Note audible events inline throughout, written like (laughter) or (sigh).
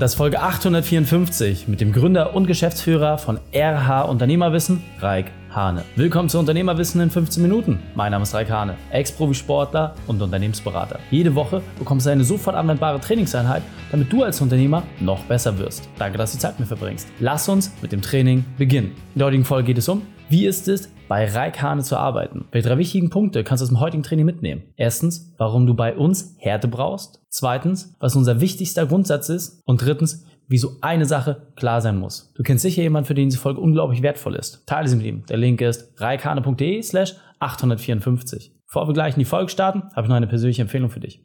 Das ist Folge 854 mit dem Gründer und Geschäftsführer von RH Unternehmerwissen, Raik Hane. Willkommen zu Unternehmerwissen in 15 Minuten. Mein Name ist Raik Hane, Ex-Profisportler und Unternehmensberater. Jede Woche bekommst du eine sofort anwendbare Trainingseinheit, damit du als Unternehmer noch besser wirst. Danke, dass du die Zeit mit mir verbringst. Lass uns mit dem Training beginnen. In der heutigen Folge geht es um, wie ist es, bei Raik Hane zu arbeiten? Welche drei wichtigen Punkte kannst du aus dem heutigen Training mitnehmen? Erstens, warum du bei uns Härte brauchst. Zweitens, was unser wichtigster Grundsatz ist. Und drittens, wieso eine Sache klar sein muss. Du kennst sicher jemanden, für den diese Folge unglaublich wertvoll ist. Teile sie mit ihm. Der Link ist reikane.de slash 854. Bevor wir gleich in die Folge starten, habe ich noch eine persönliche Empfehlung für dich.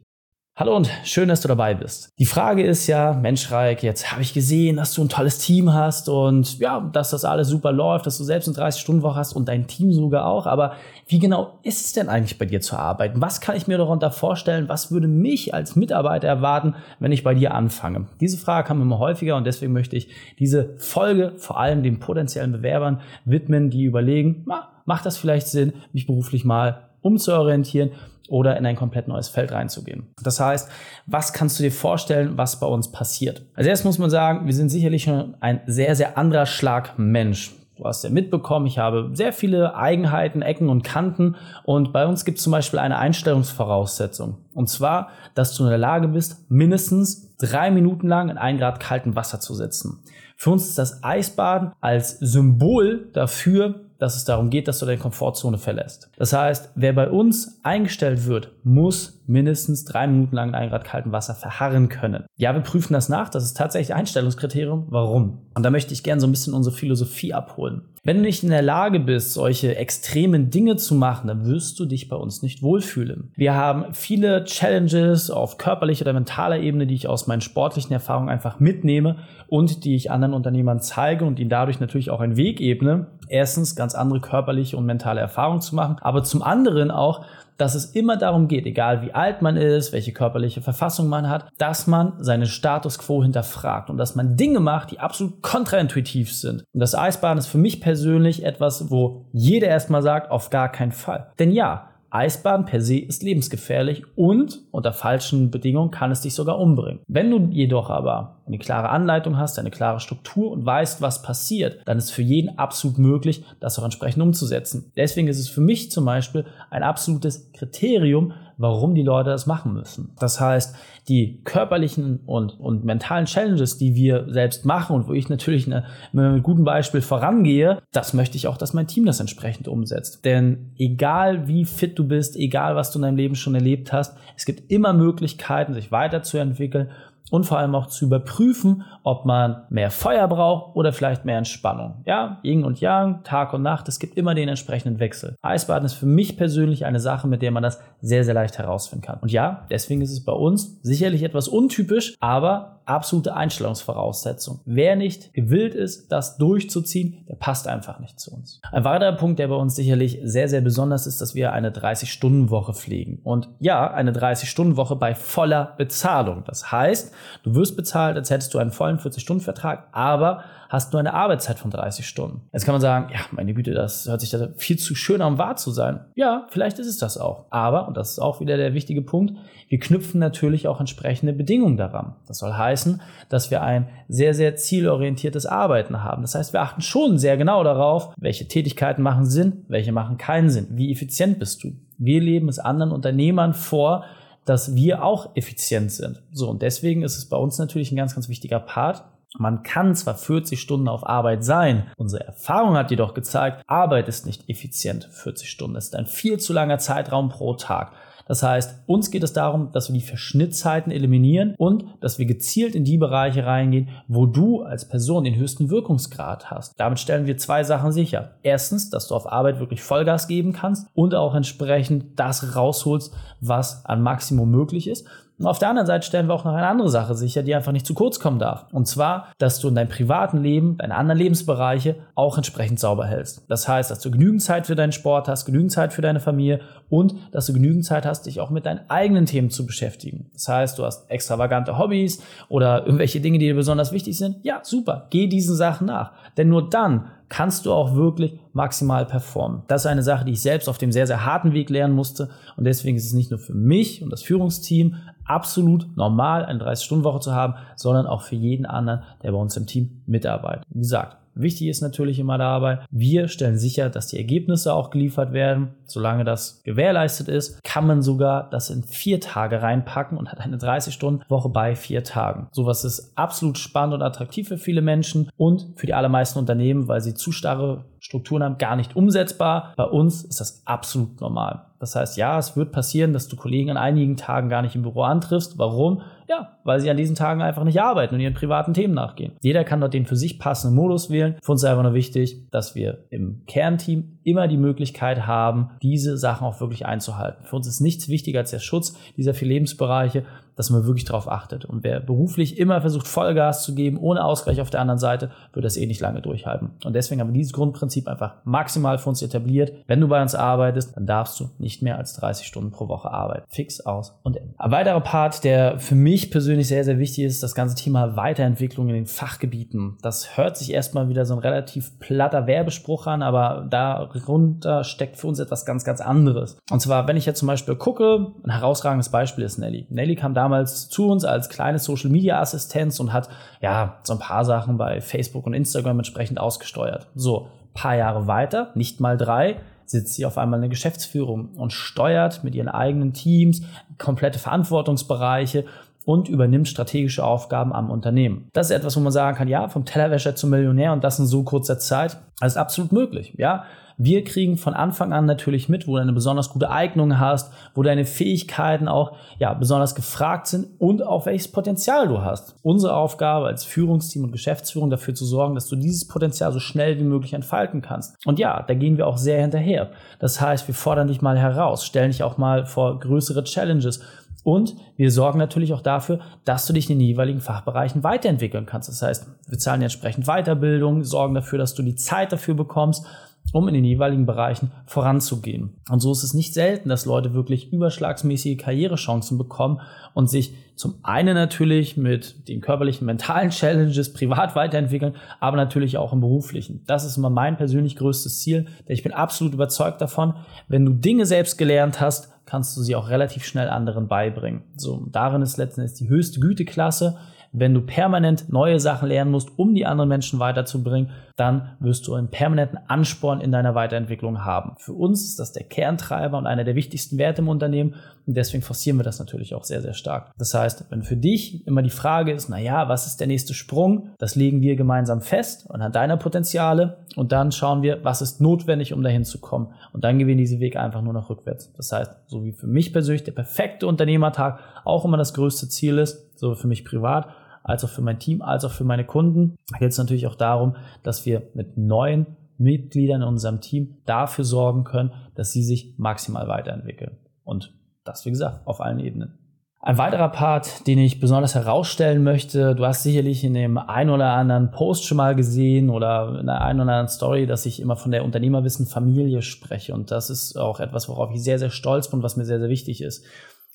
Hallo und schön, dass du dabei bist. Die Frage ist ja, Mensch Reik, jetzt habe ich gesehen, dass du ein tolles Team hast und ja, dass das alles super läuft, dass du selbst eine 30-Stunden-Woche hast und dein Team sogar auch. Aber wie genau ist es denn eigentlich bei dir zu arbeiten? Was kann ich mir darunter vorstellen? Was würde mich als Mitarbeiter erwarten, wenn ich bei dir anfange? Diese Frage kam immer häufiger und deswegen möchte ich diese Folge vor allem den potenziellen Bewerbern widmen, die überlegen, na, macht das vielleicht Sinn, mich beruflich mal umzuorientieren oder in ein komplett neues Feld reinzugehen. Das heißt, was kannst du dir vorstellen, was bei uns passiert? Als erstes muss man sagen, wir sind sicherlich schon ein sehr, sehr anderer Schlag Mensch. Du hast ja mitbekommen, ich habe sehr viele Eigenheiten, Ecken und Kanten und bei uns gibt es zum Beispiel eine Einstellungsvoraussetzung. Und zwar, dass du in der Lage bist, mindestens drei Minuten lang in ein Grad kaltem Wasser zu sitzen. Für uns ist das Eisbaden als Symbol dafür, dass es darum geht, dass du deine Komfortzone verlässt. Das heißt, wer bei uns eingestellt wird, muss mindestens drei Minuten lang in einem Grad kaltem Wasser verharren können. Ja, wir prüfen das nach. Das ist tatsächlich Einstellungskriterium. Warum? Und da möchte ich gerne so ein bisschen unsere Philosophie abholen. Wenn du nicht in der Lage bist, solche extremen Dinge zu machen, dann wirst du dich bei uns nicht wohlfühlen. Wir haben viele Challenges auf körperlicher oder mentaler Ebene, die ich aus meinen sportlichen Erfahrungen einfach mitnehme und die ich anderen Unternehmern zeige und ihnen dadurch natürlich auch einen Weg ebne. Erstens ganz andere körperliche und mentale Erfahrungen zu machen, aber zum anderen auch dass es immer darum geht, egal wie alt man ist, welche körperliche Verfassung man hat, dass man seinen Status quo hinterfragt und dass man Dinge macht, die absolut kontraintuitiv sind. Und das Eisbaden ist für mich persönlich etwas, wo jeder erstmal sagt, auf gar keinen Fall. Denn ja, Eisbaden per se ist lebensgefährlich und unter falschen Bedingungen kann es dich sogar umbringen. Wenn du jedoch aber eine klare Anleitung hast, eine klare Struktur und weißt, was passiert, dann ist für jeden absolut möglich, das auch entsprechend umzusetzen. Deswegen ist es für mich zum Beispiel ein absolutes Kriterium, warum die Leute das machen müssen. Das heißt, die körperlichen und, und mentalen Challenges, die wir selbst machen und wo ich natürlich eine, mit einem guten Beispiel vorangehe, das möchte ich auch, dass mein Team das entsprechend umsetzt. Denn egal wie fit du bist, egal was du in deinem Leben schon erlebt hast, es gibt immer Möglichkeiten, sich weiterzuentwickeln und vor allem auch zu überprüfen, ob man mehr Feuer braucht oder vielleicht mehr Entspannung. Ja, Yin und Yang, Tag und Nacht, es gibt immer den entsprechenden Wechsel. Eisbaden ist für mich persönlich eine Sache, mit der man das sehr, sehr leicht herausfinden kann. Und ja, deswegen ist es bei uns sicherlich etwas untypisch, aber absolute Einstellungsvoraussetzung. Wer nicht gewillt ist, das durchzuziehen, der passt einfach nicht zu uns. Ein weiterer Punkt, der bei uns sicherlich sehr, sehr besonders ist, dass wir eine 30-Stunden-Woche pflegen. Und ja, eine 30-Stunden-Woche bei voller Bezahlung. Das heißt, du wirst bezahlt, als hättest du einen vollen 40-Stunden-Vertrag, aber hast nur eine Arbeitszeit von 30 Stunden. Jetzt kann man sagen, ja, meine Güte, das hört sich da viel zu schön an, wahr zu sein. Ja, vielleicht ist es das auch. Aber, und das ist auch wieder der wichtige Punkt, wir knüpfen natürlich auch entsprechende Bedingungen daran. Das soll heißen, dass wir ein sehr, sehr zielorientiertes Arbeiten haben. Das heißt, wir achten schon sehr genau darauf, welche Tätigkeiten machen Sinn, welche machen keinen Sinn. Wie effizient bist du? Wir leben es anderen Unternehmern vor, dass wir auch effizient sind. So, und deswegen ist es bei uns natürlich ein ganz, ganz wichtiger Part, man kann zwar 40 Stunden auf Arbeit sein, unsere Erfahrung hat jedoch gezeigt, Arbeit ist nicht effizient 40 Stunden. Ist ein viel zu langer Zeitraum pro Tag. Das heißt, uns geht es darum, dass wir die Verschnittzeiten eliminieren und dass wir gezielt in die Bereiche reingehen, wo du als Person den höchsten Wirkungsgrad hast. Damit stellen wir zwei Sachen sicher. Erstens, dass du auf Arbeit wirklich Vollgas geben kannst und auch entsprechend das rausholst, was an Maximum möglich ist. Und auf der anderen Seite stellen wir auch noch eine andere Sache sicher, die einfach nicht zu kurz kommen darf. Und zwar, dass du in deinem privaten Leben, deine anderen Lebensbereiche auch entsprechend sauber hältst. Das heißt, dass du genügend Zeit für deinen Sport hast, genügend Zeit für deine Familie und dass du genügend Zeit hast, dich auch mit deinen eigenen Themen zu beschäftigen. Das heißt, du hast extravagante Hobbys oder irgendwelche Dinge, die dir besonders wichtig sind. Ja, super, geh diesen Sachen nach. Denn nur dann kannst du auch wirklich maximal performen. Das ist eine Sache, die ich selbst auf dem sehr, sehr harten Weg lernen musste. Und deswegen ist es nicht nur für mich und das Führungsteam absolut normal, eine 30-Stunden-Woche zu haben, sondern auch für jeden anderen, der bei uns im Team mitarbeitet. Wie gesagt, Wichtig ist natürlich immer dabei, wir stellen sicher, dass die Ergebnisse auch geliefert werden. Solange das gewährleistet ist, kann man sogar das in vier Tage reinpacken und hat eine 30-Stunden-Woche bei vier Tagen. Sowas ist absolut spannend und attraktiv für viele Menschen und für die allermeisten Unternehmen, weil sie zu starre Strukturen haben, gar nicht umsetzbar. Bei uns ist das absolut normal. Das heißt, ja, es wird passieren, dass du Kollegen an einigen Tagen gar nicht im Büro antriffst. Warum? Ja, weil sie an diesen Tagen einfach nicht arbeiten und ihren privaten Themen nachgehen. Jeder kann dort den für sich passenden Modus wählen. Für uns ist einfach nur wichtig, dass wir im Kernteam immer die Möglichkeit haben, diese Sachen auch wirklich einzuhalten. Für uns ist nichts wichtiger als der Schutz dieser vier Lebensbereiche dass man wirklich darauf achtet. Und wer beruflich immer versucht, Vollgas zu geben, ohne Ausgleich auf der anderen Seite, wird das eh nicht lange durchhalten. Und deswegen haben wir dieses Grundprinzip einfach maximal für uns etabliert. Wenn du bei uns arbeitest, dann darfst du nicht mehr als 30 Stunden pro Woche arbeiten. Fix aus und in. Ein weiterer Part, der für mich persönlich sehr, sehr wichtig ist, das ganze Thema Weiterentwicklung in den Fachgebieten. Das hört sich erstmal wieder so ein relativ platter Werbespruch an, aber darunter steckt für uns etwas ganz, ganz anderes. Und zwar, wenn ich jetzt zum Beispiel gucke, ein herausragendes Beispiel ist Nelly. Nelly kam damals damals zu uns als kleine Social Media Assistenz und hat ja so ein paar Sachen bei Facebook und Instagram entsprechend ausgesteuert. So, paar Jahre weiter, nicht mal drei, sitzt sie auf einmal in der Geschäftsführung und steuert mit ihren eigenen Teams komplette Verantwortungsbereiche und übernimmt strategische Aufgaben am Unternehmen. Das ist etwas, wo man sagen kann, ja, vom Tellerwäscher zum Millionär und das in so kurzer Zeit, das ist absolut möglich, ja. Wir kriegen von Anfang an natürlich mit, wo du eine besonders gute Eignung hast, wo deine Fähigkeiten auch ja, besonders gefragt sind und auch welches Potenzial du hast. Unsere Aufgabe als Führungsteam und Geschäftsführung dafür zu sorgen, dass du dieses Potenzial so schnell wie möglich entfalten kannst. Und ja, da gehen wir auch sehr hinterher. Das heißt, wir fordern dich mal heraus, stellen dich auch mal vor größere Challenges und wir sorgen natürlich auch dafür, dass du dich in den jeweiligen Fachbereichen weiterentwickeln kannst. Das heißt, wir zahlen entsprechend Weiterbildung, sorgen dafür, dass du die Zeit dafür bekommst um in den jeweiligen Bereichen voranzugehen. Und so ist es nicht selten, dass Leute wirklich überschlagsmäßige Karrierechancen bekommen und sich zum einen natürlich mit den körperlichen, mentalen Challenges privat weiterentwickeln, aber natürlich auch im beruflichen. Das ist immer mein persönlich größtes Ziel, denn ich bin absolut überzeugt davon, wenn du Dinge selbst gelernt hast, kannst du sie auch relativ schnell anderen beibringen. So, darin ist letztendlich die höchste Güteklasse wenn du permanent neue Sachen lernen musst, um die anderen Menschen weiterzubringen, dann wirst du einen permanenten Ansporn in deiner Weiterentwicklung haben. Für uns ist das der Kerntreiber und einer der wichtigsten Werte im Unternehmen und deswegen forcieren wir das natürlich auch sehr, sehr stark. Das heißt, wenn für dich immer die Frage ist, na ja, was ist der nächste Sprung? Das legen wir gemeinsam fest anhand deiner Potenziale und dann schauen wir, was ist notwendig, um dahin zu kommen. Und dann gehen wir diesen Weg einfach nur noch rückwärts. Das heißt, so wie für mich persönlich der perfekte Unternehmertag auch immer das größte Ziel ist, so für mich privat, als auch für mein Team, als auch für meine Kunden. Da geht es natürlich auch darum, dass wir mit neuen Mitgliedern in unserem Team dafür sorgen können, dass sie sich maximal weiterentwickeln. Und das, wie gesagt, auf allen Ebenen. Ein weiterer Part, den ich besonders herausstellen möchte, du hast sicherlich in dem ein oder anderen Post schon mal gesehen oder in der einen oder anderen Story, dass ich immer von der Unternehmerwissen Familie spreche. Und das ist auch etwas, worauf ich sehr, sehr stolz bin, was mir sehr, sehr wichtig ist.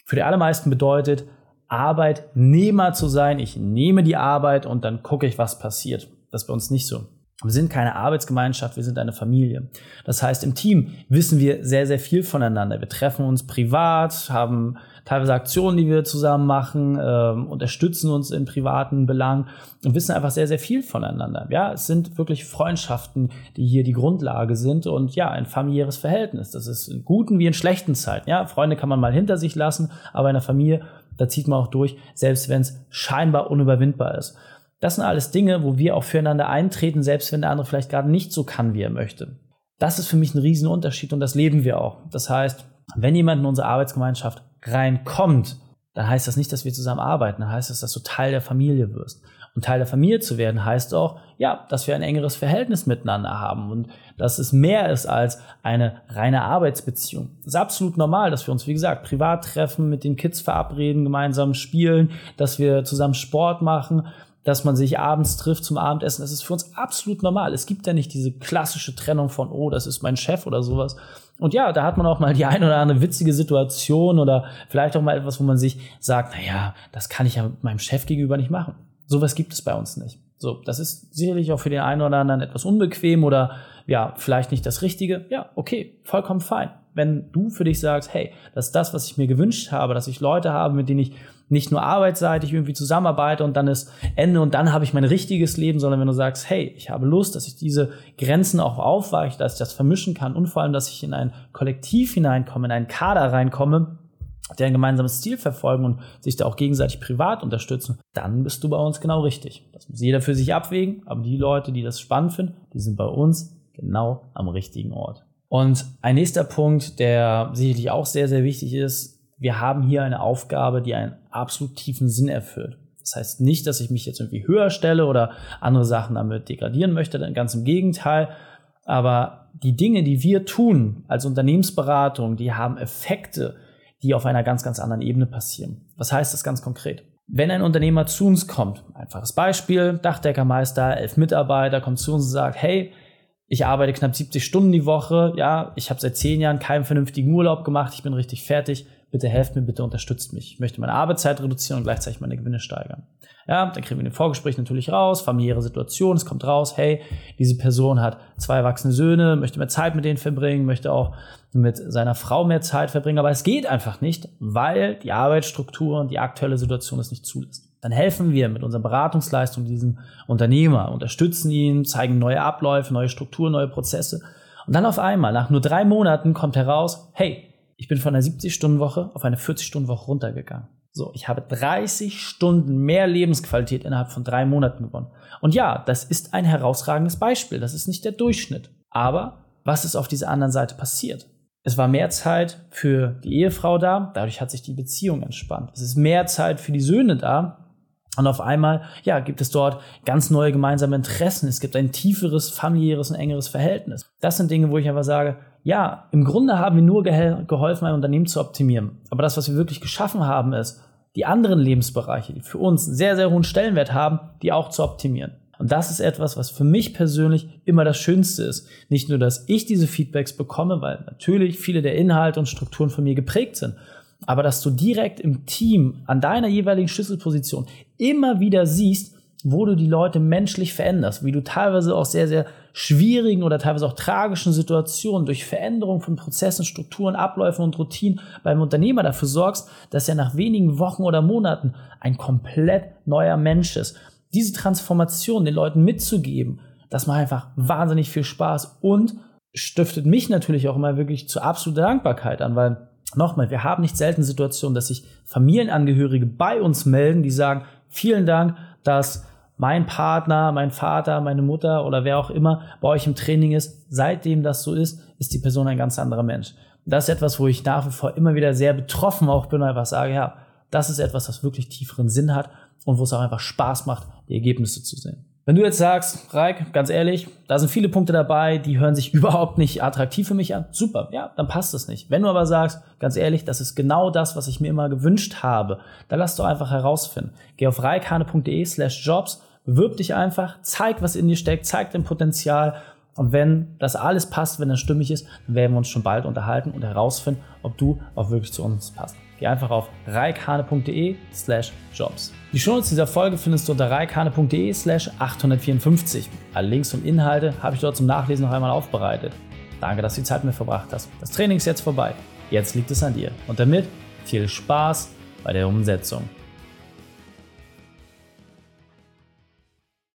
Für die allermeisten bedeutet Arbeitnehmer zu sein. Ich nehme die Arbeit und dann gucke ich, was passiert. Das ist bei uns nicht so. Wir sind keine Arbeitsgemeinschaft, wir sind eine Familie. Das heißt, im Team wissen wir sehr, sehr viel voneinander. Wir treffen uns privat, haben teilweise Aktionen, die wir zusammen machen, äh, unterstützen uns in privaten Belangen und wissen einfach sehr, sehr viel voneinander. Ja, es sind wirklich Freundschaften, die hier die Grundlage sind und ja, ein familiäres Verhältnis. Das ist in guten wie in schlechten Zeiten. Ja, Freunde kann man mal hinter sich lassen, aber in der Familie da zieht man auch durch, selbst wenn es scheinbar unüberwindbar ist. Das sind alles Dinge, wo wir auch füreinander eintreten, selbst wenn der andere vielleicht gerade nicht so kann, wie er möchte. Das ist für mich ein Riesenunterschied und das leben wir auch. Das heißt, wenn jemand in unsere Arbeitsgemeinschaft reinkommt, dann heißt das nicht, dass wir zusammen arbeiten, dann heißt das, dass du Teil der Familie wirst. Und Teil der Familie zu werden heißt auch, ja, dass wir ein engeres Verhältnis miteinander haben und dass es mehr ist als eine reine Arbeitsbeziehung. Es ist absolut normal, dass wir uns, wie gesagt, privat treffen, mit den Kids verabreden, gemeinsam spielen, dass wir zusammen Sport machen. dass man sich abends trifft zum Abendessen. Das ist für uns absolut normal. Es gibt ja nicht diese klassische Trennung von, oh, das ist mein Chef oder sowas. Und ja, da hat man auch mal die ein oder andere witzige Situation oder vielleicht auch mal etwas, wo man sich sagt, na ja, das kann ich ja meinem Chef gegenüber nicht machen. Sowas gibt es bei uns nicht. So, das ist sicherlich auch für den einen oder anderen etwas unbequem oder ja, vielleicht nicht das Richtige. Ja, okay, vollkommen fein. Wenn du für dich sagst, hey, das ist das, was ich mir gewünscht habe, dass ich Leute habe, mit denen ich nicht nur arbeitsseitig irgendwie zusammenarbeite und dann ist Ende und dann habe ich mein richtiges Leben, sondern wenn du sagst, hey, ich habe Lust, dass ich diese Grenzen auch aufweiche, dass ich das vermischen kann und vor allem, dass ich in ein Kollektiv hineinkomme, in einen Kader reinkomme, der ein gemeinsames Ziel verfolgen und sich da auch gegenseitig privat unterstützen, dann bist du bei uns genau richtig. Das muss jeder für sich abwägen, aber die Leute, die das spannend finden, die sind bei uns genau am richtigen Ort. Und ein nächster Punkt, der sicherlich auch sehr, sehr wichtig ist, wir haben hier eine Aufgabe, die einen absolut tiefen Sinn erfüllt. Das heißt nicht, dass ich mich jetzt irgendwie höher stelle oder andere Sachen damit degradieren möchte, ganz im Gegenteil. Aber die Dinge, die wir tun als Unternehmensberatung, die haben Effekte, die auf einer ganz, ganz anderen Ebene passieren. Was heißt das ganz konkret? Wenn ein Unternehmer zu uns kommt, einfaches Beispiel, Dachdeckermeister, elf Mitarbeiter, kommt zu uns und sagt, hey, ich arbeite knapp 70 Stunden die Woche, ja, ich habe seit zehn Jahren keinen vernünftigen Urlaub gemacht, ich bin richtig fertig, bitte helft mir, bitte unterstützt mich. Ich möchte meine Arbeitszeit reduzieren und gleichzeitig meine Gewinne steigern. Ja, dann kriegen wir den Vorgespräch natürlich raus, familiäre Situation, es kommt raus, hey, diese Person hat zwei erwachsene Söhne, möchte mehr Zeit mit denen verbringen, möchte auch mit seiner Frau mehr Zeit verbringen, aber es geht einfach nicht, weil die Arbeitsstruktur und die aktuelle Situation es nicht zulässt. Dann helfen wir mit unserer Beratungsleistung diesem Unternehmer, unterstützen ihn, zeigen neue Abläufe, neue Strukturen, neue Prozesse. Und dann auf einmal, nach nur drei Monaten, kommt heraus, hey, ich bin von einer 70-Stunden-Woche auf eine 40-Stunden-Woche runtergegangen. So, ich habe 30 Stunden mehr Lebensqualität innerhalb von drei Monaten gewonnen. Und ja, das ist ein herausragendes Beispiel. Das ist nicht der Durchschnitt. Aber was ist auf dieser anderen Seite passiert? Es war mehr Zeit für die Ehefrau da, dadurch hat sich die Beziehung entspannt. Es ist mehr Zeit für die Söhne da, und auf einmal, ja, gibt es dort ganz neue gemeinsame Interessen. Es gibt ein tieferes, familiäres und engeres Verhältnis. Das sind Dinge, wo ich einfach sage, ja, im Grunde haben wir nur geholfen, ein Unternehmen zu optimieren. Aber das, was wir wirklich geschaffen haben, ist, die anderen Lebensbereiche, die für uns einen sehr, sehr hohen Stellenwert haben, die auch zu optimieren. Und das ist etwas, was für mich persönlich immer das Schönste ist. Nicht nur, dass ich diese Feedbacks bekomme, weil natürlich viele der Inhalte und Strukturen von mir geprägt sind, aber dass du direkt im Team an deiner jeweiligen Schlüsselposition immer wieder siehst, wo du die Leute menschlich veränderst, wie du teilweise auch sehr, sehr schwierigen oder teilweise auch tragischen Situationen durch Veränderung von Prozessen, Strukturen, Abläufen und Routinen beim Unternehmer dafür sorgst, dass er nach wenigen Wochen oder Monaten ein komplett neuer Mensch ist. Diese Transformation den Leuten mitzugeben, das macht einfach wahnsinnig viel Spaß und stiftet mich natürlich auch immer wirklich zu absoluter Dankbarkeit an, weil nochmal, wir haben nicht selten Situationen, dass sich Familienangehörige bei uns melden, die sagen, vielen Dank, dass mein Partner, mein Vater, meine Mutter oder wer auch immer bei euch im Training ist, seitdem das so ist, ist die Person ein ganz anderer Mensch. Das ist etwas, wo ich nach wie vor immer wieder sehr betroffen auch bin und einfach sage, ja, das ist etwas, was wirklich tieferen Sinn hat und wo es auch einfach Spaß macht, die Ergebnisse zu sehen. Wenn du jetzt sagst, Reik, ganz ehrlich, da sind viele Punkte dabei, die hören sich (laughs) überhaupt nicht attraktiv für mich an, super, ja, dann passt das nicht. Wenn du aber sagst, ganz ehrlich, das ist genau das, was ich mir immer gewünscht habe, dann lass doch einfach herausfinden. Geh auf reikhane.de slash jobs, bewirb dich einfach, zeig, was in dir steckt, zeig dein Potenzial und wenn das alles passt, wenn das stimmig ist, dann werden wir uns schon bald unterhalten und herausfinden, ob du auch wirklich zu uns passt. Geh einfach auf reikhane.de slash jobs. Die Shownotes dieser Folge findest du unter reikhane.de slash 854. Alle Links und Inhalte habe ich dort zum Nachlesen noch einmal aufbereitet. Danke, dass du die Zeit mit verbracht hast. Das Training ist jetzt vorbei. Jetzt liegt es an dir. Und damit viel Spaß bei der Umsetzung.